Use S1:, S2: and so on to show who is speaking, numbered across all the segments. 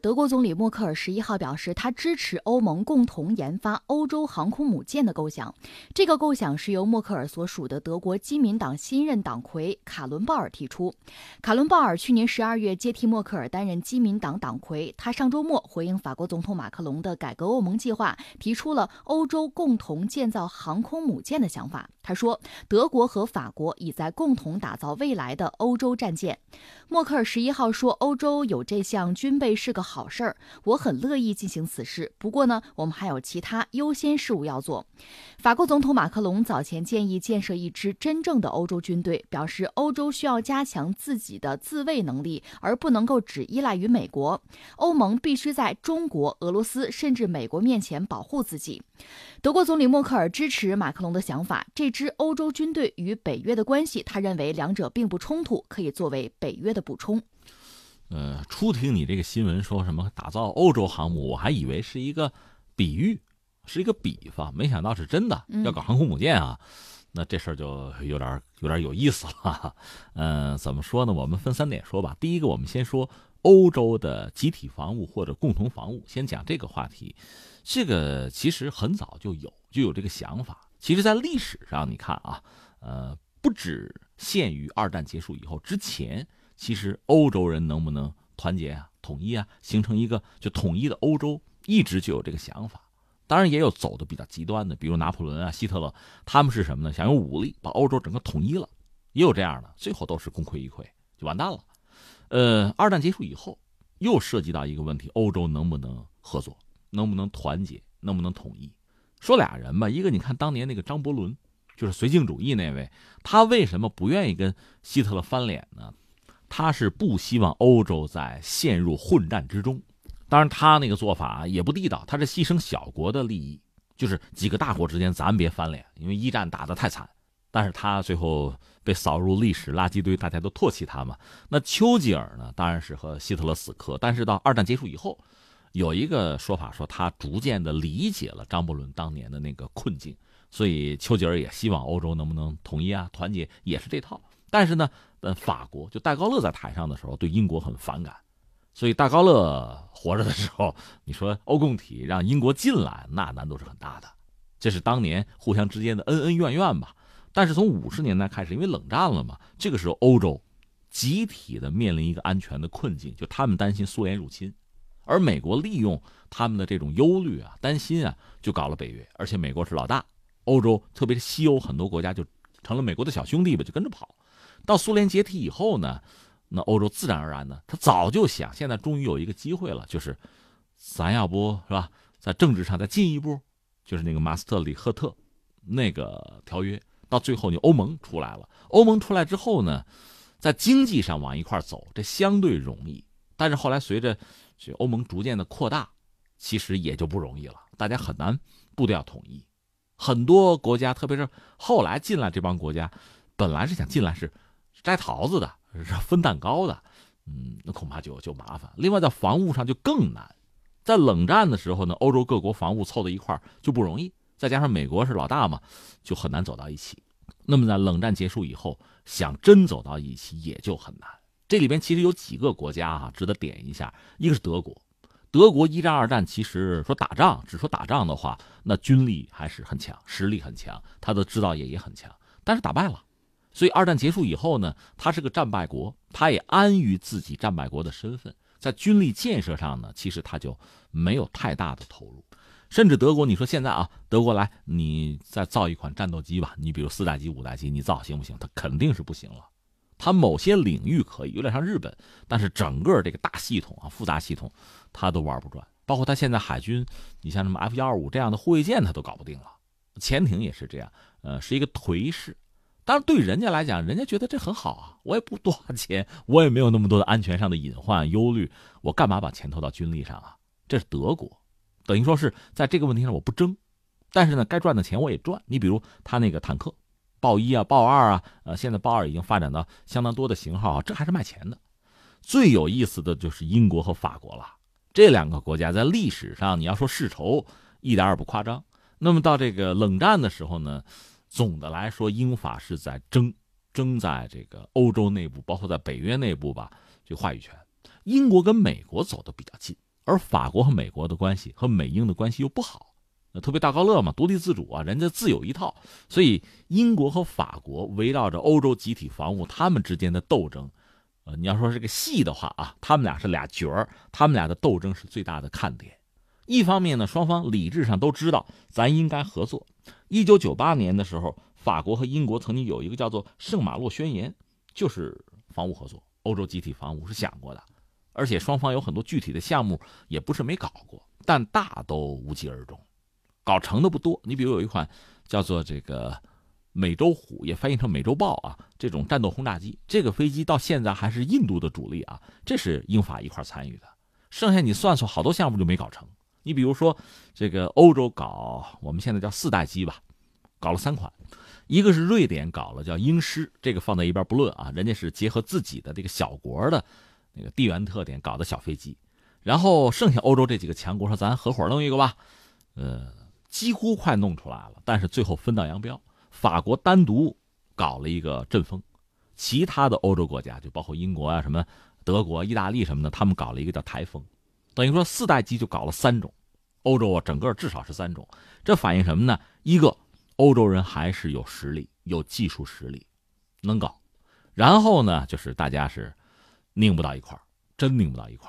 S1: 德国总理默克尔十一号表示，他支持欧盟共同研发欧洲航空母舰的构想。这个构想是由默克尔所属的德国基民党新任党魁卡伦鲍尔提出。卡伦鲍尔去年十二月接替默克尔担任基民党党魁。他上周末回应法国总统马克龙的改革欧盟计划，提出了欧洲共同建造航空母舰的想法。他说，德国和法国已在共同打造未来的欧洲战舰。默克尔十一号说，欧洲有这项军备是个。好事儿，我很乐意进行此事。不过呢，我们还有其他优先事务要做。法国总统马克龙早前建议建设一支真正的欧洲军队，表示欧洲需要加强自己的自卫能力，而不能够只依赖于美国。欧盟必须在中国、俄罗斯甚至美国面前保护自己。德国总理默克尔支持马克龙的想法。这支欧洲军队与北约的关系，他认为两者并不冲突，可以作为北约的补充。
S2: 呃，初听你这个新闻说什么打造欧洲航母，我还以为是一个比喻，是一个比方，没想到是真的要搞航空母舰啊！那这事儿就有点有点有意思了。嗯，怎么说呢？我们分三点说吧。第一个，我们先说欧洲的集体防务或者共同防务，先讲这个话题。这个其实很早就有就有这个想法。其实，在历史上，你看啊，呃，不只限于二战结束以后之前。其实欧洲人能不能团结啊、统一啊，形成一个就统一的欧洲，一直就有这个想法。当然也有走的比较极端的，比如拿破仑啊、希特勒，他们是什么呢？想用武力把欧洲整个统一了，也有这样的，最后都是功亏一篑，就完蛋了。呃，二战结束以后，又涉及到一个问题：欧洲能不能合作，能不能团结，能不能统一？说俩人吧，一个你看当年那个张伯伦，就是绥靖主义那位，他为什么不愿意跟希特勒翻脸呢？他是不希望欧洲在陷入混战之中，当然他那个做法也不地道，他是牺牲小国的利益，就是几个大国之间咱别翻脸，因为一战打得太惨。但是他最后被扫入历史垃圾堆，大家都唾弃他嘛。那丘吉尔呢，当然是和希特勒死磕，但是到二战结束以后，有一个说法说他逐渐的理解了张伯伦当年的那个困境，所以丘吉尔也希望欧洲能不能统一啊，团结也是这套。但是呢，但，法国就戴高乐在台上的时候，对英国很反感，所以戴高乐活着的时候，你说欧共体让英国进来，那难度是很大的。这是当年互相之间的恩恩怨怨吧。但是从五十年代开始，因为冷战了嘛，这个时候欧洲集体的面临一个安全的困境，就他们担心苏联入侵，而美国利用他们的这种忧虑啊、担心啊，就搞了北约，而且美国是老大，欧洲特别是西欧很多国家就成了美国的小兄弟吧，就跟着跑。到苏联解体以后呢，那欧洲自然而然呢，他早就想，现在终于有一个机会了，就是咱要不是吧，在政治上再进一步，就是那个马斯特里赫特那个条约，到最后你欧盟出来了，欧盟出来之后呢，在经济上往一块走，这相对容易，但是后来随着这欧盟逐渐的扩大，其实也就不容易了，大家很难步调统一，很多国家，特别是后来进来这帮国家，本来是想进来是。摘桃子的，分蛋糕的，嗯，那恐怕就就麻烦。另外，在防务上就更难。在冷战的时候呢，欧洲各国防务凑到一块就不容易，再加上美国是老大嘛，就很难走到一起。那么在冷战结束以后，想真走到一起也就很难。这里边其实有几个国家哈值得点一下，一个是德国。德国一战、二战其实说打仗，只说打仗的话，那军力还是很强，实力很强，它的制造业也很强，但是打败了。所以二战结束以后呢，他是个战败国，他也安于自己战败国的身份，在军力建设上呢，其实他就没有太大的投入。甚至德国，你说现在啊，德国来你再造一款战斗机吧，你比如四代机、五代机，你造行不行？它肯定是不行了。它某些领域可以，有点像日本，但是整个这个大系统啊、复杂系统，它都玩不转。包括它现在海军，你像什么 F 幺二五这样的护卫舰，它都搞不定了。潜艇也是这样，呃，是一个颓势。当然，对人家来讲，人家觉得这很好啊。我也不多花钱，我也没有那么多的安全上的隐患忧虑，我干嘛把钱投到军力上啊？这是德国，等于说是在这个问题上我不争，但是呢，该赚的钱我也赚。你比如他那个坦克，豹一啊、豹二啊，呃，现在豹二已经发展到相当多的型号啊，这还是卖钱的。最有意思的就是英国和法国了，这两个国家在历史上你要说世仇，一点也不夸张。那么到这个冷战的时候呢？总的来说，英法是在争，争在这个欧洲内部，包括在北约内部吧，这话语权。英国跟美国走的比较近，而法国和美国的关系和美英的关系又不好，那特别大高乐嘛，独立自主啊，人家自有一套。所以英国和法国围绕着欧洲集体防务，他们之间的斗争，呃，你要说这个戏的话啊，他们俩是俩角儿，他们俩的斗争是最大的看点。一方面呢，双方理智上都知道咱应该合作。一九九八年的时候，法国和英国曾经有一个叫做《圣马洛宣言》，就是防务合作，欧洲集体防务是想过的。而且双方有很多具体的项目，也不是没搞过，但大都无疾而终，搞成的不多。你比如有一款叫做这个美洲虎，也翻译成美洲豹啊，这种战斗轰炸机，这个飞机到现在还是印度的主力啊，这是英法一块参与的。剩下你算算，好多项目就没搞成。你比如说这个欧洲搞，我们现在叫四代机吧，搞了三款，一个是瑞典搞了叫鹰狮，这个放在一边不论啊，人家是结合自己的这个小国的。那个地缘特点搞的小飞机，然后剩下欧洲这几个强国说咱合伙弄一个吧，呃，几乎快弄出来了，但是最后分道扬镳。法国单独搞了一个阵风，其他的欧洲国家就包括英国啊、什么德国、意大利什么的，他们搞了一个叫台风，等于说四代机就搞了三种，欧洲啊整个至少是三种。这反映什么呢？一个欧洲人还是有实力、有技术实力，能搞。然后呢，就是大家是。拧不到一块，真拧不到一块。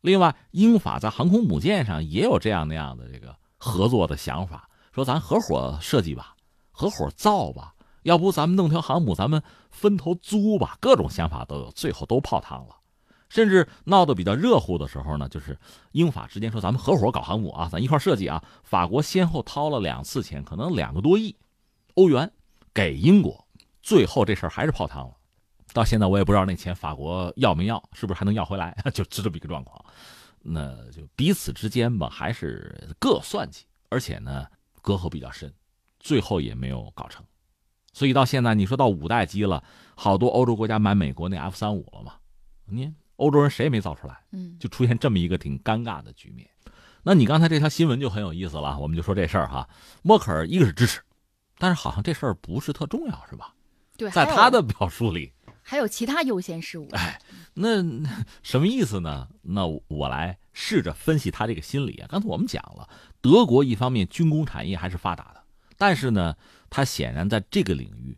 S2: 另外，英法在航空母舰上也有这样那样的这个合作的想法，说咱合伙设计吧，合伙造吧，要不咱们弄条航母，咱们分头租吧，各种想法都有，最后都泡汤了。甚至闹得比较热乎的时候呢，就是英法之间说咱们合伙搞航母啊，咱一块设计啊。法国先后掏了两次钱，可能两个多亿欧元给英国，最后这事儿还是泡汤了。到现在我也不知道那钱法国要没要，是不是还能要回来？就这么一个状况，那就彼此之间吧，还是各算计，而且呢隔阂比较深，最后也没有搞成。所以到现在，你说到五代机了，好多欧洲国家买美国那 F 三五了嘛？你欧洲人谁也没造出来，
S1: 嗯，
S2: 就出现这么一个挺尴尬的局面。那你刚才这条新闻就很有意思了，我们就说这事儿哈，默克尔一个是支持，但是好像这事儿不是特重要，是吧？
S1: 对，
S2: 在他的表述里。
S1: 还有其他优先事务，
S2: 哎，那什么意思呢？那我来试着分析他这个心理啊。刚才我们讲了，德国一方面军工产业还是发达的，但是呢，他显然在这个领域，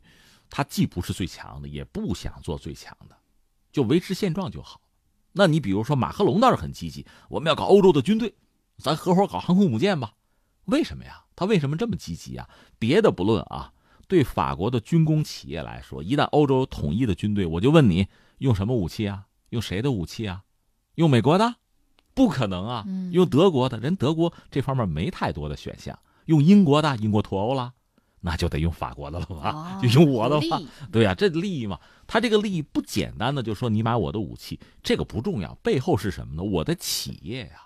S2: 他既不是最强的，也不想做最强的，就维持现状就好。那你比如说马克龙倒是很积极，我们要搞欧洲的军队，咱合伙搞航空母舰吧？为什么呀？他为什么这么积极啊？别的不论啊。对法国的军工企业来说，一旦欧洲统一的军队，我就问你，用什么武器啊？用谁的武器啊？用美国的？不可能啊！用德国的人，德国这方面没太多的选项。用英国的，英国脱欧了，那就得用法国的了吧？就用我的话，对呀，这利益嘛，他这个利益不简单的就说你买我的武器，这个不重要，背后是什么呢？我的企业呀，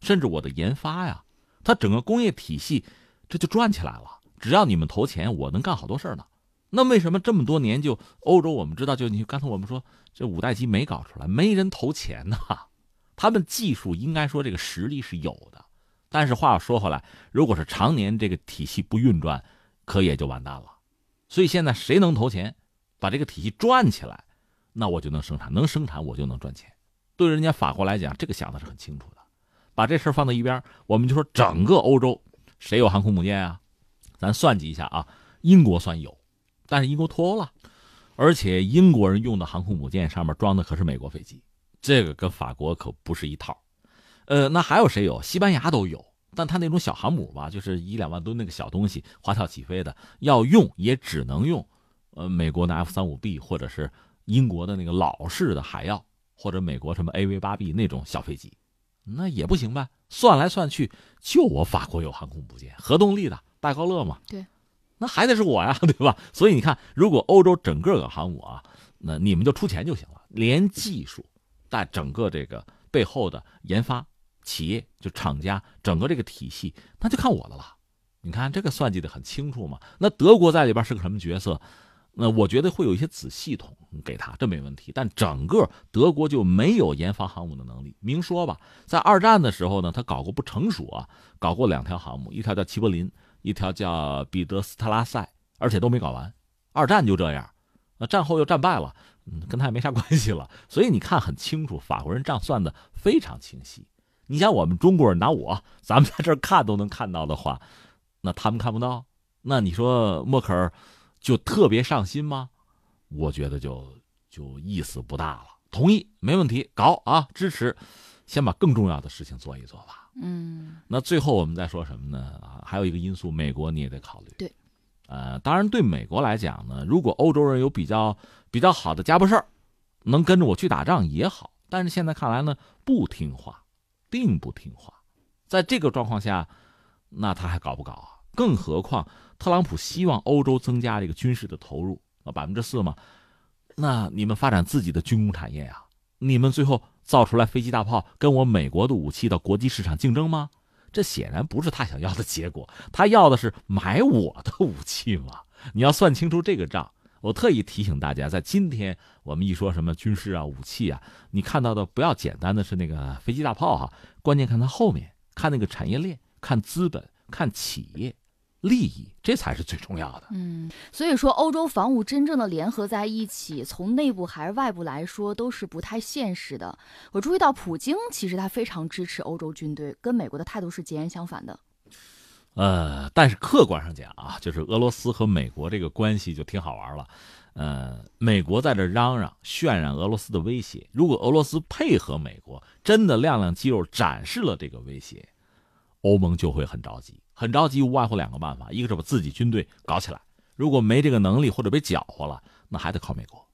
S2: 甚至我的研发呀，它整个工业体系这就转起来了。只要你们投钱，我能干好多事儿呢。那为什么这么多年就欧洲？我们知道，就你刚才我们说这五代机没搞出来，没人投钱呐。他们技术应该说这个实力是有的，但是话又说回来，如果是常年这个体系不运转，可也就完蛋了。所以现在谁能投钱，把这个体系转起来，那我就能生产，能生产我就能赚钱。对人家法国来讲，这个想的是很清楚的。把这事儿放在一边，我们就说整个欧洲谁有航空母舰啊？咱算计一下啊，英国算有，但是英国脱欧了，而且英国人用的航空母舰上面装的可是美国飞机，这个跟法国可不是一套。呃，那还有谁有？西班牙都有，但他那种小航母吧，就是一两万吨那个小东西，滑跳起飞的，要用也只能用，呃，美国的 F 三五 B 或者是英国的那个老式的海妖，或者美国什么 AV 八 B 那种小飞机，那也不行吧？算来算去，就我法国有航空母舰，核动力的。戴高乐嘛，
S1: 对，
S2: 那还得是我呀，对吧？所以你看，如果欧洲整个个航母啊，那你们就出钱就行了，连技术，带整个这个背后的研发企业，就厂家，整个这个体系，那就看我的了。你看这个算计的很清楚嘛。那德国在里边是个什么角色？那我觉得会有一些子系统给他，这没问题。但整个德国就没有研发航母的能力。明说吧，在二战的时候呢，他搞过不成熟啊，搞过两条航母，一条叫齐柏林。一条叫彼得斯特拉塞，而且都没搞完。二战就这样，那战后又战败了，嗯，跟他也没啥 关系了。所以你看很清楚，法国人账算的非常清晰。你像我们中国人，拿我，咱们在这儿看都能看到的话，那他们看不到，那你说默克尔就特别上心吗？我觉得就就意思不大了。同意，没问题，搞啊，支持，先把更重要的事情做一做吧。
S1: 嗯，
S2: 那最后我们再说什么呢？啊，还有一个因素，美国你也得考虑。
S1: 对，
S2: 呃，当然对美国来讲呢，如果欧洲人有比较比较好的家伙事儿，能跟着我去打仗也好。但是现在看来呢，不听话，并不听话。在这个状况下，那他还搞不搞啊？更何况特朗普希望欧洲增加这个军事的投入，那百分之四嘛，那你们发展自己的军工产业啊？你们最后造出来飞机大炮，跟我美国的武器到国际市场竞争吗？这显然不是他想要的结果。他要的是买我的武器嘛？你要算清楚这个账。我特意提醒大家，在今天我们一说什么军事啊、武器啊，你看到的不要简单的是那个飞机大炮哈，关键看它后面，看那个产业链，看资本，看企业。利益，这才是最重要的。
S1: 嗯，所以说欧洲防务真正的联合在一起，从内部还是外部来说，都是不太现实的。我注意到普京其实他非常支持欧洲军队，跟美国的态度是截然相反的。
S2: 呃，但是客观上讲啊，就是俄罗斯和美国这个关系就挺好玩了。呃，美国在这嚷嚷渲染俄罗斯的威胁，如果俄罗斯配合美国，真的亮亮肌肉展示了这个威胁，欧盟就会很着急。很着急，无外乎两个办法，一个是把自己军队搞起来，如果没这个能力或者被搅和了，那还得靠美国。